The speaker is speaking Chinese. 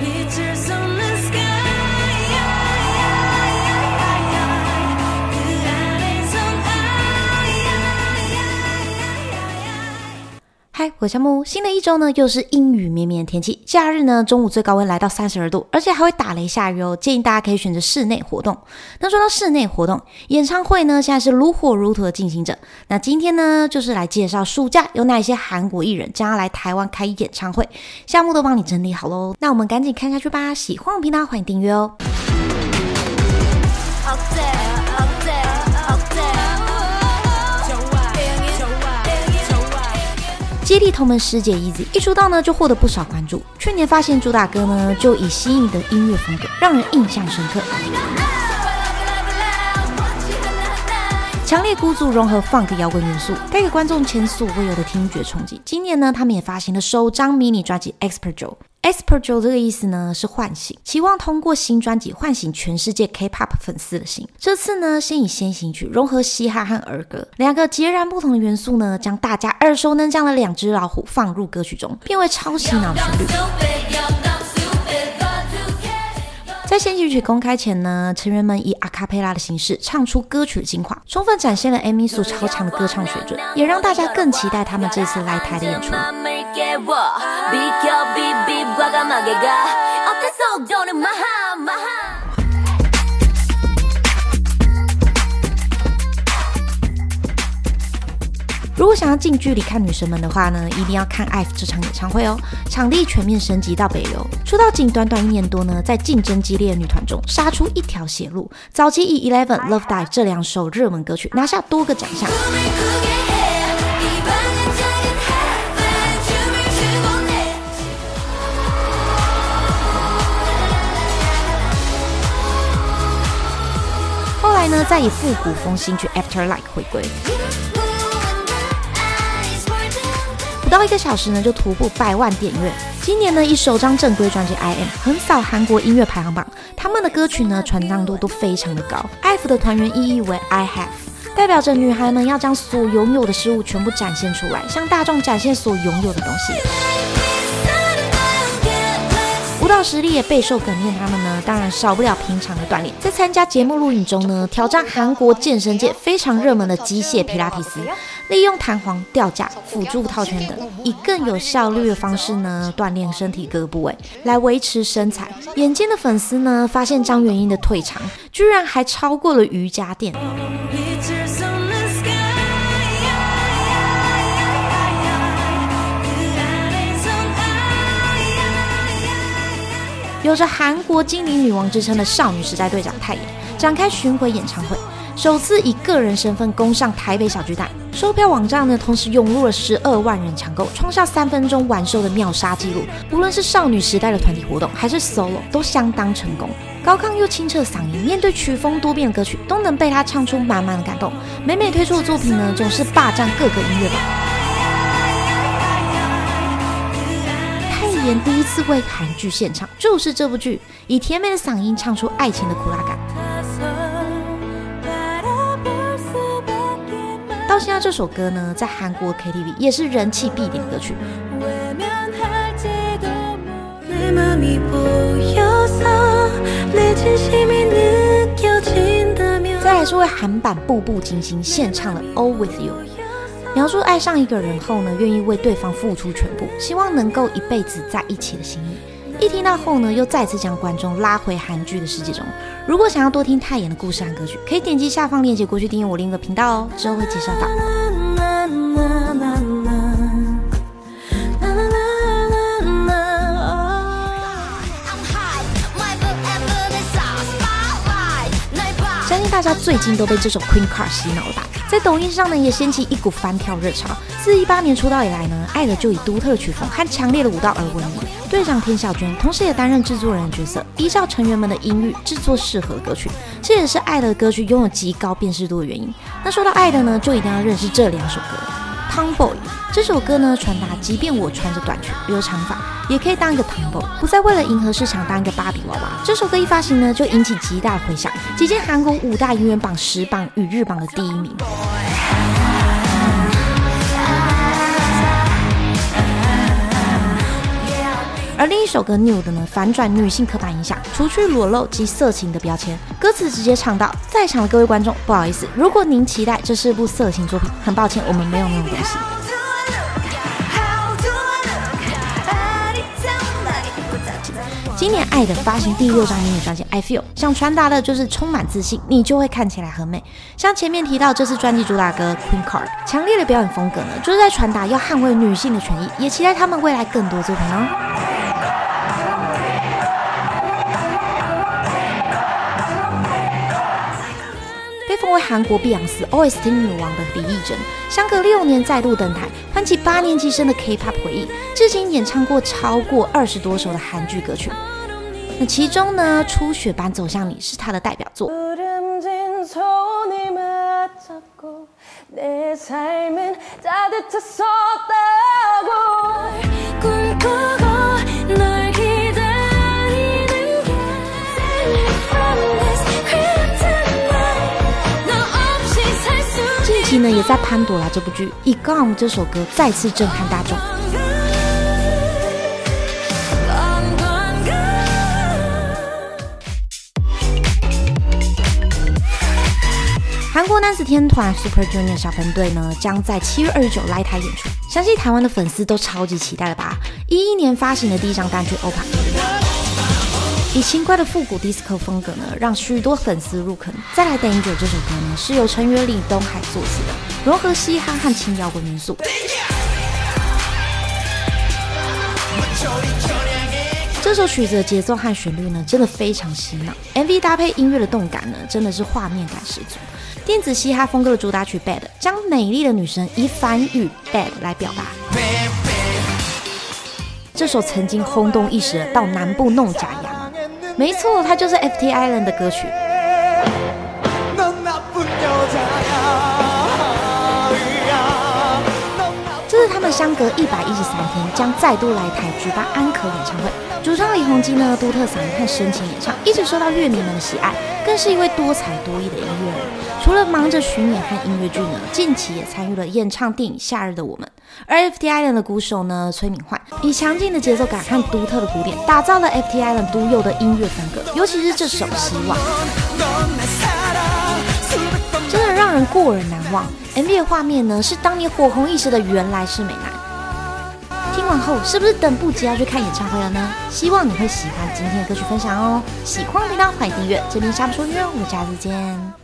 一直。嗨，我是木。新的一周呢，又是阴雨绵绵的天气。假日呢，中午最高温来到三十二度，而且还会打雷下雨哦。建议大家可以选择室内活动。那说到室内活动，演唱会呢，现在是如火如荼的进行着。那今天呢，就是来介绍暑假有哪些韩国艺人将要来台湾开演唱会，项目都帮你整理好喽。那我们赶紧看下去吧。喜欢我频道，欢迎订阅哦。接力同门师姐 Easy 一出道呢，就获得不少关注。去年发现主打歌呢，就以新颖的音乐风格让人印象深刻。强烈鼓组融合 funk 摇滚元素，带给观众前所未有的听觉冲击。今年呢，他们也发行了首张迷你专辑《Expert Joe》。Esper joe 这个意思呢是唤醒，期望通过新专辑唤醒全世界 K-pop 粉丝的心。这次呢，先以先行曲融合嘻哈和儿歌两个截然不同的元素呢，将大家耳熟能详的两只老虎放入歌曲中，变为超洗脑旋律。在先行曲公开前呢，成员们以阿卡佩拉的形式唱出歌曲的精华，充分展现了 Amy 所超强的歌唱水准，也让大家更期待他们这次来台的演出。如果想要近距离看女神们的话呢，一定要看 IF 这场演唱会哦。场地全面升级到北流，出道仅短短一年多呢，在竞争激烈的女团中杀出一条血路。早期以 Eleven、Love Die 这两首热门歌曲拿下多个奖项。后来呢，再以复古风新曲《After Like》回归。到一个小时呢，就徒步百万点阅。今年呢，一首张正规专辑《I Am》横扫韩国音乐排行榜，他们的歌曲呢传唱度都非常的高。IVE 的团员意义为 I Have，代表着女孩们要将所拥有的事物全部展现出来，向大众展现所拥有的东西。舞蹈实力也备受肯定，他们呢当然少不了平常的锻炼。在参加节目录影中呢，挑战韩国健身界非常热门的机械皮拉提斯，利用弹簧、吊架、辅助套圈等，以更有效率的方式呢锻炼身体各个部位，来维持身材。眼尖的粉丝呢发现张元英的腿长居然还超过了瑜伽垫。有着韩国精灵女王之称的少女时代队长泰妍展开巡回演唱会，首次以个人身份攻上台北小巨蛋，售票网站呢同时涌入了十二万人抢购，创下三分钟完售的秒杀纪录。无论是少女时代的团体活动，还是 solo，都相当成功。高亢又清澈嗓音，面对曲风多变的歌曲，都能被她唱出满满的感动。每每推出的作品呢，总是霸占各个音乐榜。妍第一次为韩剧献唱，就是这部剧，以甜美的嗓音唱出爱情的苦辣感。到现在这首歌呢，在韩国 KTV 也是人气必点歌曲。再来是为韩版步步惊心献唱了 All With You。描述爱上一个人后呢，愿意为对方付出全部，希望能够一辈子在一起的心意。一听到后呢，又再次将观众拉回韩剧的世界中。如果想要多听泰妍的故事和歌曲，可以点击下方链接过去订阅我另一个频道哦，之后会介绍到。相信大家最近都被这首 Queen Card 洗脑了吧？在抖音上呢，也掀起一股翻跳热潮。自一八年出道以来呢，爱的就以独特曲风和强烈的舞蹈而闻名。队长田小娟同时也担任制作人的角色，依照成员们的音域制作适合的歌曲，这也是爱的歌曲拥有极高辨识度的原因。那说到爱的呢，就一定要认识这两首歌。Tomboy 这首歌呢，传达即便我穿着短裙、留长发，也可以当一个 Tomboy，不再为了迎合市场当一个芭比娃娃。这首歌一发行呢，就引起极大的回响，挤进韩国五大音乐榜十榜与日榜的第一名。而另一首歌《New》的呢，反转女性刻板印象，除去裸露及色情的标签，歌词直接唱到：在场的各位观众，不好意思，如果您期待这是部色情作品，很抱歉，我们没有那种东西。今年爱的发行第六张迷你专辑《I Feel》，想传达的就是充满自信，你就会看起来很美。像前面提到这次专辑主打歌《Queen Card》，强烈的表演风格呢，就是在传达要捍卫女性的权益，也期待他们未来更多作品哦。为韩国碧昂斯 OST 女王的李艺珍，相隔六年再度登台，唤起八年级生的 K-pop 回忆，至今演唱过超过二十多首的韩剧歌曲。那其中呢，《初雪般走向你》是他的代表作。期呢，也在《潘朵拉》这部剧以《Gone》这首歌再次震撼大众。韩国男子天团 Super Junior 小分队呢，将在七月二十九来台演出，相信台湾的粉丝都超级期待了吧？一一年发行的第一张单曲《Opa》，以轻快的复古 disco 风格呢，让许多粉丝入坑。再来《Danger》这首歌呢，是由成员李东海作词的，融合嘻哈和轻摇滚元素。这首曲子的节奏和旋律呢，真的非常洗脑。MV 搭配音乐的动感呢，真的是画面感十足。电子嘻哈风格的主打曲《Bad》将美丽的女神以反语 Bad 来表达。这首曾经轰动一时的到南部弄假牙，没错，它就是 FT Island 的歌曲。相隔一百一十三天将再度来台举办安可演唱会。主唱李弘基呢，独特嗓音和深情演唱一直受到乐迷们的喜爱，更是一位多才多艺的音乐人。除了忙着巡演和音乐剧呢，近期也参与了演唱电影《夏日的我们》。而 FT Island 的鼓手呢，崔敏焕以强劲的节奏感和独特的鼓点，打造了 FT Island 独有的音乐风格。尤其是这首《希望》，让人过耳难忘。MV 的画面呢，是当年火红一时的原来是美男。听完后，是不是等不及要去看演唱会了呢？希望你会喜欢今天的歌曲分享哦。喜欢频道欢迎订阅，这边下不说约，我们下次见。